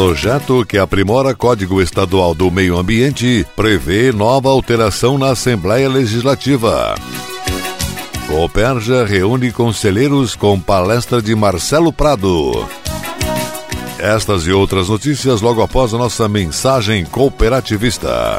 Projeto que aprimora Código Estadual do Meio Ambiente prevê nova alteração na Assembleia Legislativa. Cooperja reúne conselheiros com palestra de Marcelo Prado. Estas e outras notícias logo após a nossa mensagem cooperativista.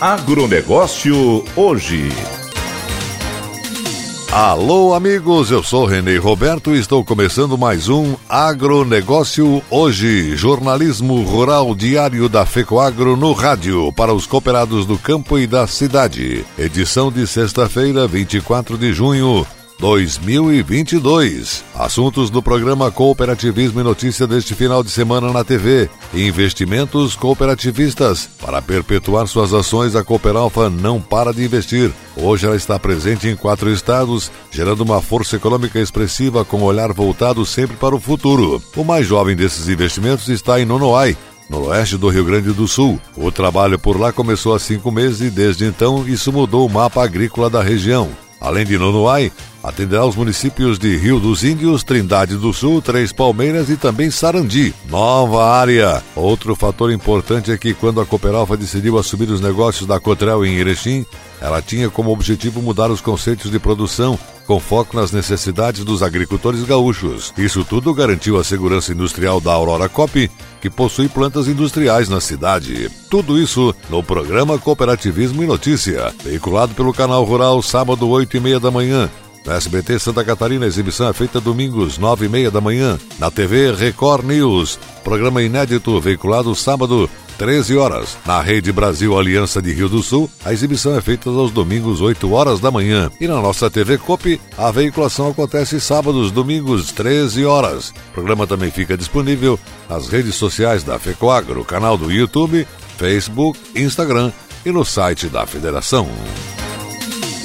Agronegócio hoje. Alô, amigos, eu sou Renê Roberto e estou começando mais um Agronegócio Hoje, jornalismo rural diário da FECOAGRO no rádio para os cooperados do campo e da cidade. Edição de sexta-feira, 24 de junho 2022. Assuntos do programa Cooperativismo e Notícia deste final de semana na TV. Investimentos cooperativistas. Para perpetuar suas ações, a Cooperalfa não para de investir. Hoje ela está presente em quatro estados, gerando uma força econômica expressiva com olhar voltado sempre para o futuro. O mais jovem desses investimentos está em Nonoai, no oeste do Rio Grande do Sul. O trabalho por lá começou há cinco meses e desde então isso mudou o mapa agrícola da região. Além de Nonoai, atenderá os municípios de Rio dos Índios, Trindade do Sul, Três Palmeiras e também Sarandi. Nova área. Outro fator importante é que quando a Cooperalfa decidiu assumir os negócios da Cotrel em Erechim, ela tinha como objetivo mudar os conceitos de produção com foco nas necessidades dos agricultores gaúchos. Isso tudo garantiu a segurança industrial da Aurora Cop, que possui plantas industriais na cidade. Tudo isso no programa Cooperativismo e Notícia, veiculado pelo canal Rural sábado 8 e meia da manhã. Na SBT Santa Catarina, a exibição é feita domingos, nove e meia da manhã. Na TV Record News, programa inédito veiculado sábado, 13 horas. Na Rede Brasil Aliança de Rio do Sul, a exibição é feita aos domingos, 8 horas da manhã. E na nossa TV COP, a veiculação acontece sábados, domingos, 13 horas. O programa também fica disponível nas redes sociais da FECOAGRO, canal do YouTube, Facebook, Instagram e no site da Federação.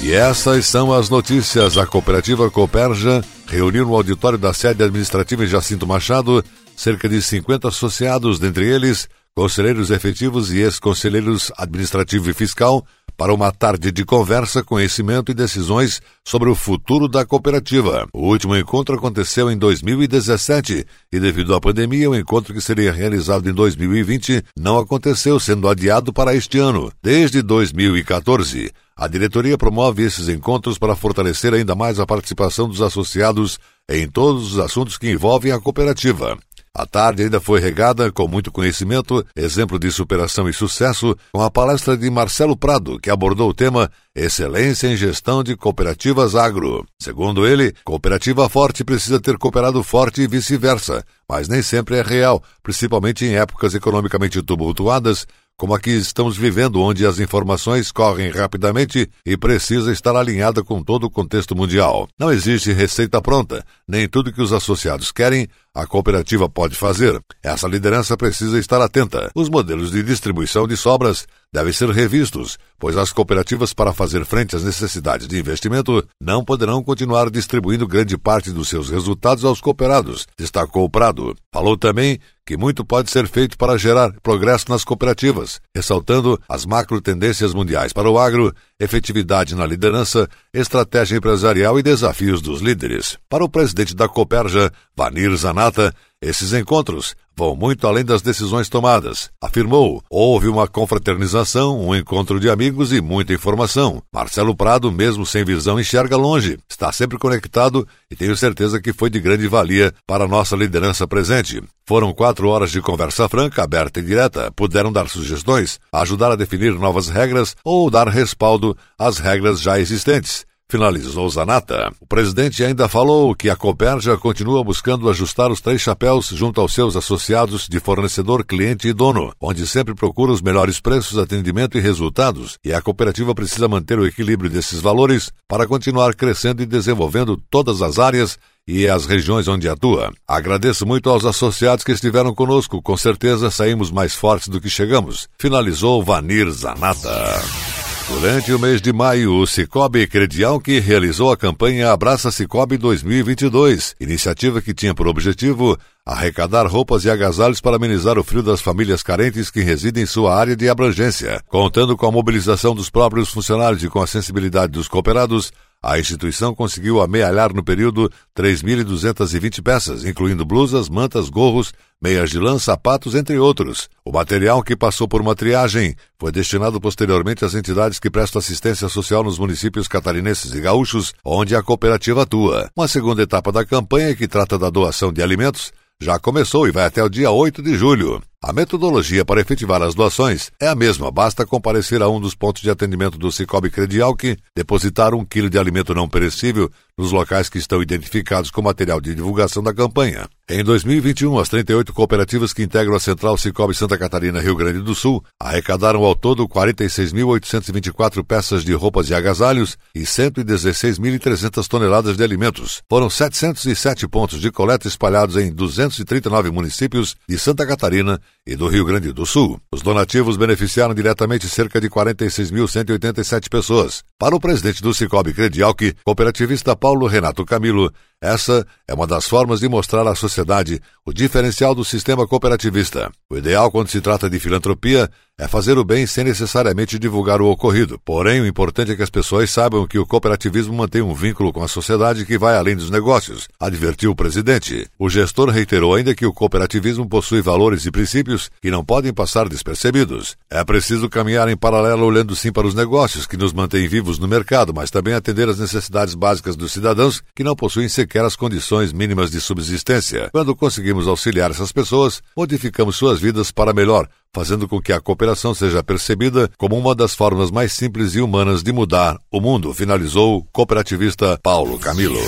E essas são as notícias. A cooperativa Cooperja reuniu no auditório da sede administrativa em Jacinto Machado cerca de 50 associados, dentre eles conselheiros efetivos e ex-conselheiros administrativo e fiscal, para uma tarde de conversa, conhecimento e decisões sobre o futuro da cooperativa. O último encontro aconteceu em 2017 e, devido à pandemia, o encontro que seria realizado em 2020 não aconteceu, sendo adiado para este ano. Desde 2014, a diretoria promove esses encontros para fortalecer ainda mais a participação dos associados em todos os assuntos que envolvem a cooperativa. A tarde ainda foi regada com muito conhecimento, exemplo de superação e sucesso, com a palestra de Marcelo Prado, que abordou o tema Excelência em Gestão de Cooperativas Agro. Segundo ele, cooperativa forte precisa ter cooperado forte e vice-versa, mas nem sempre é real, principalmente em épocas economicamente tumultuadas, como a que estamos vivendo, onde as informações correm rapidamente e precisa estar alinhada com todo o contexto mundial. Não existe receita pronta, nem tudo que os associados querem a cooperativa pode fazer. Essa liderança precisa estar atenta. Os modelos de distribuição de sobras devem ser revistos, pois as cooperativas, para fazer frente às necessidades de investimento, não poderão continuar distribuindo grande parte dos seus resultados aos cooperados, destacou o Prado. Falou também que muito pode ser feito para gerar progresso nas cooperativas, ressaltando as macro tendências mundiais para o agro, efetividade na liderança, estratégia empresarial e desafios dos líderes. Para o presidente da Coperja, Vanir Zanata, esses encontros vão muito além das decisões tomadas. Afirmou: houve uma confraternização, um encontro de amigos e muita informação. Marcelo Prado, mesmo sem visão, enxerga longe, está sempre conectado e tenho certeza que foi de grande valia para a nossa liderança presente. Foram quatro horas de conversa franca, aberta e direta. Puderam dar sugestões, ajudar a definir novas regras ou dar respaldo às regras já existentes finalizou Zanata. O presidente ainda falou que a Coperja continua buscando ajustar os três chapéus junto aos seus associados de fornecedor, cliente e dono, onde sempre procura os melhores preços, atendimento e resultados, e a cooperativa precisa manter o equilíbrio desses valores para continuar crescendo e desenvolvendo todas as áreas e as regiões onde atua. Agradeço muito aos associados que estiveram conosco. Com certeza saímos mais fortes do que chegamos. Finalizou Vanir Zanata. Durante o mês de maio, o Cicobi Credial que realizou a campanha Abraça Cicobi 2022, iniciativa que tinha por objetivo arrecadar roupas e agasalhos para amenizar o frio das famílias carentes que residem em sua área de abrangência. Contando com a mobilização dos próprios funcionários e com a sensibilidade dos cooperados, a instituição conseguiu amealhar no período 3.220 peças, incluindo blusas, mantas, gorros, meias de lã, sapatos, entre outros. O material que passou por uma triagem foi destinado posteriormente às entidades que prestam assistência social nos municípios catarinenses e gaúchos, onde a cooperativa atua. Uma segunda etapa da campanha, que trata da doação de alimentos, já começou e vai até o dia 8 de julho. A metodologia para efetivar as doações é a mesma, basta comparecer a um dos pontos de atendimento do Cicobi Credial que depositar um quilo de alimento não perecível nos locais que estão identificados com material de divulgação da campanha. Em 2021, as 38 cooperativas que integram a Central Cicobi Santa Catarina Rio Grande do Sul arrecadaram ao todo 46.824 peças de roupas e agasalhos e 116.300 toneladas de alimentos. Foram 707 pontos de coleta espalhados em 239 municípios de Santa Catarina e do Rio Grande do Sul. Os donativos beneficiaram diretamente cerca de 46.187 pessoas. Para o presidente do Cicobi Credial, que cooperativista Paulo Renato Camilo, essa é uma das formas de mostrar à sociedade o diferencial do sistema cooperativista. O ideal quando se trata de filantropia é fazer o bem sem necessariamente divulgar o ocorrido. Porém, o importante é que as pessoas saibam que o cooperativismo mantém um vínculo com a sociedade que vai além dos negócios, advertiu o presidente. O gestor reiterou ainda que o cooperativismo possui valores e princípios que não podem passar despercebidos. É preciso caminhar em paralelo olhando sim para os negócios que nos mantêm vivos no mercado, mas também atender às necessidades básicas dos cidadãos que não possuem sequer sequer as condições mínimas de subsistência. Quando conseguimos auxiliar essas pessoas, modificamos suas vidas para melhor, fazendo com que a cooperação seja percebida como uma das formas mais simples e humanas de mudar o mundo, finalizou o cooperativista Paulo Camilo.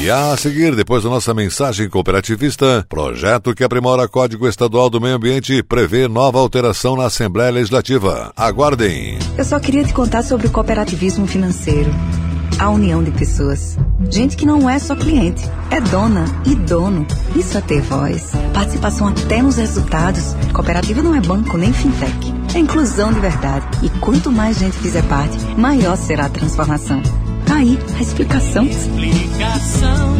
E a seguir, depois da nossa mensagem cooperativista, projeto que aprimora Código Estadual do Meio Ambiente prevê nova alteração na Assembleia Legislativa. Aguardem. Eu só queria te contar sobre o cooperativismo financeiro a união de pessoas. Gente que não é só cliente, é dona e dono. Isso é ter voz. Participação até nos resultados. Cooperativa não é banco nem fintech. É inclusão de verdade. E quanto mais gente fizer parte, maior será a transformação. Tá aí a explicação. Explicação,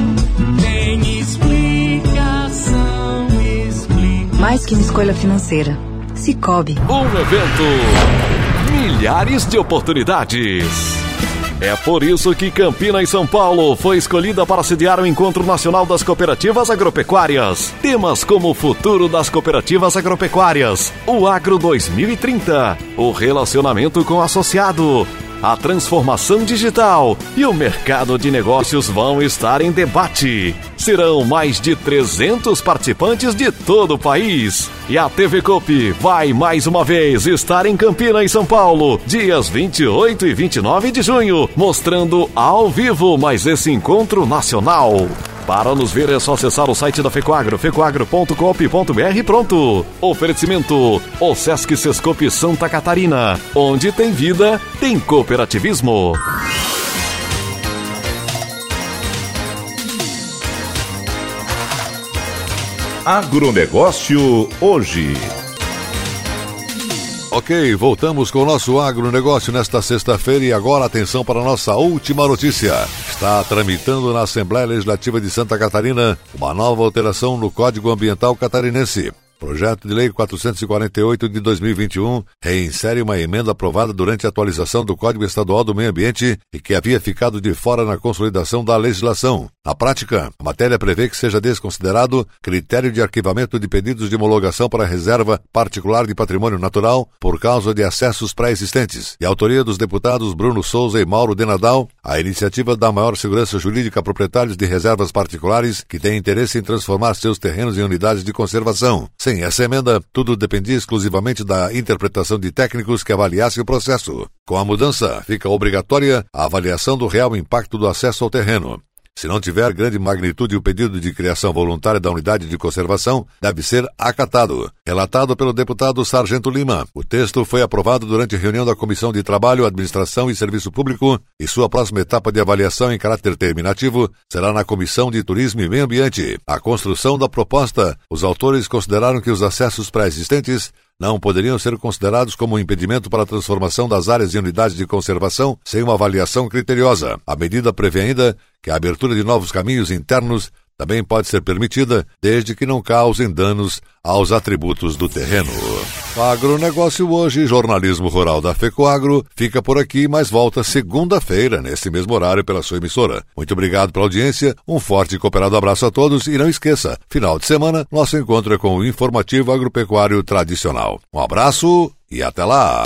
tem explicação, explicação. Mais que uma escolha financeira. Cicobi. Um evento. Milhares de oportunidades. É por isso que Campina e São Paulo foi escolhida para sediar o Encontro Nacional das Cooperativas Agropecuárias. Temas como o futuro das cooperativas agropecuárias, o Agro 2030, o relacionamento com o associado, a transformação digital e o mercado de negócios vão estar em debate. Serão mais de 300 participantes de todo o país. E a TV Copi vai mais uma vez estar em Campinas, São Paulo, dias 28 e 29 de junho, mostrando ao vivo mais esse encontro nacional. Para nos ver é só acessar o site da Fecoagro, fecoagro.coop.br pronto. Oferecimento, o Sesc Sescope Santa Catarina, onde tem vida, tem cooperativismo. Agronegócio hoje. Ok, voltamos com o nosso agronegócio nesta sexta-feira e agora atenção para a nossa última notícia. Está tramitando na Assembleia Legislativa de Santa Catarina uma nova alteração no Código Ambiental Catarinense. Projeto de Lei 448 de 2021 reinsere uma emenda aprovada durante a atualização do Código Estadual do Meio Ambiente e que havia ficado de fora na consolidação da legislação. Na prática, a matéria prevê que seja desconsiderado critério de arquivamento de pedidos de homologação para reserva particular de patrimônio natural por causa de acessos pré-existentes. E a autoria dos deputados Bruno Souza e Mauro Denadal, a iniciativa dá maior segurança jurídica a proprietários de reservas particulares que têm interesse em transformar seus terrenos em unidades de conservação. Sem essa emenda, tudo dependia exclusivamente da interpretação de técnicos que avaliassem o processo. Com a mudança, fica obrigatória a avaliação do real impacto do acesso ao terreno. Se não tiver grande magnitude o pedido de criação voluntária da unidade de conservação, deve ser acatado. Relatado pelo deputado Sargento Lima, o texto foi aprovado durante reunião da Comissão de Trabalho, Administração e Serviço Público e sua próxima etapa de avaliação em caráter terminativo será na Comissão de Turismo e Meio Ambiente. A construção da proposta, os autores consideraram que os acessos pré-existentes não poderiam ser considerados como um impedimento para a transformação das áreas em unidades de conservação sem uma avaliação criteriosa. A medida prevê ainda que a abertura de novos caminhos internos também pode ser permitida, desde que não causem danos aos atributos do terreno. Agronegócio hoje, jornalismo rural da FECOAGro, fica por aqui, mas volta segunda-feira, nesse mesmo horário, pela sua emissora. Muito obrigado pela audiência, um forte e cooperado abraço a todos e não esqueça, final de semana, nosso encontro é com o informativo agropecuário tradicional. Um abraço e até lá!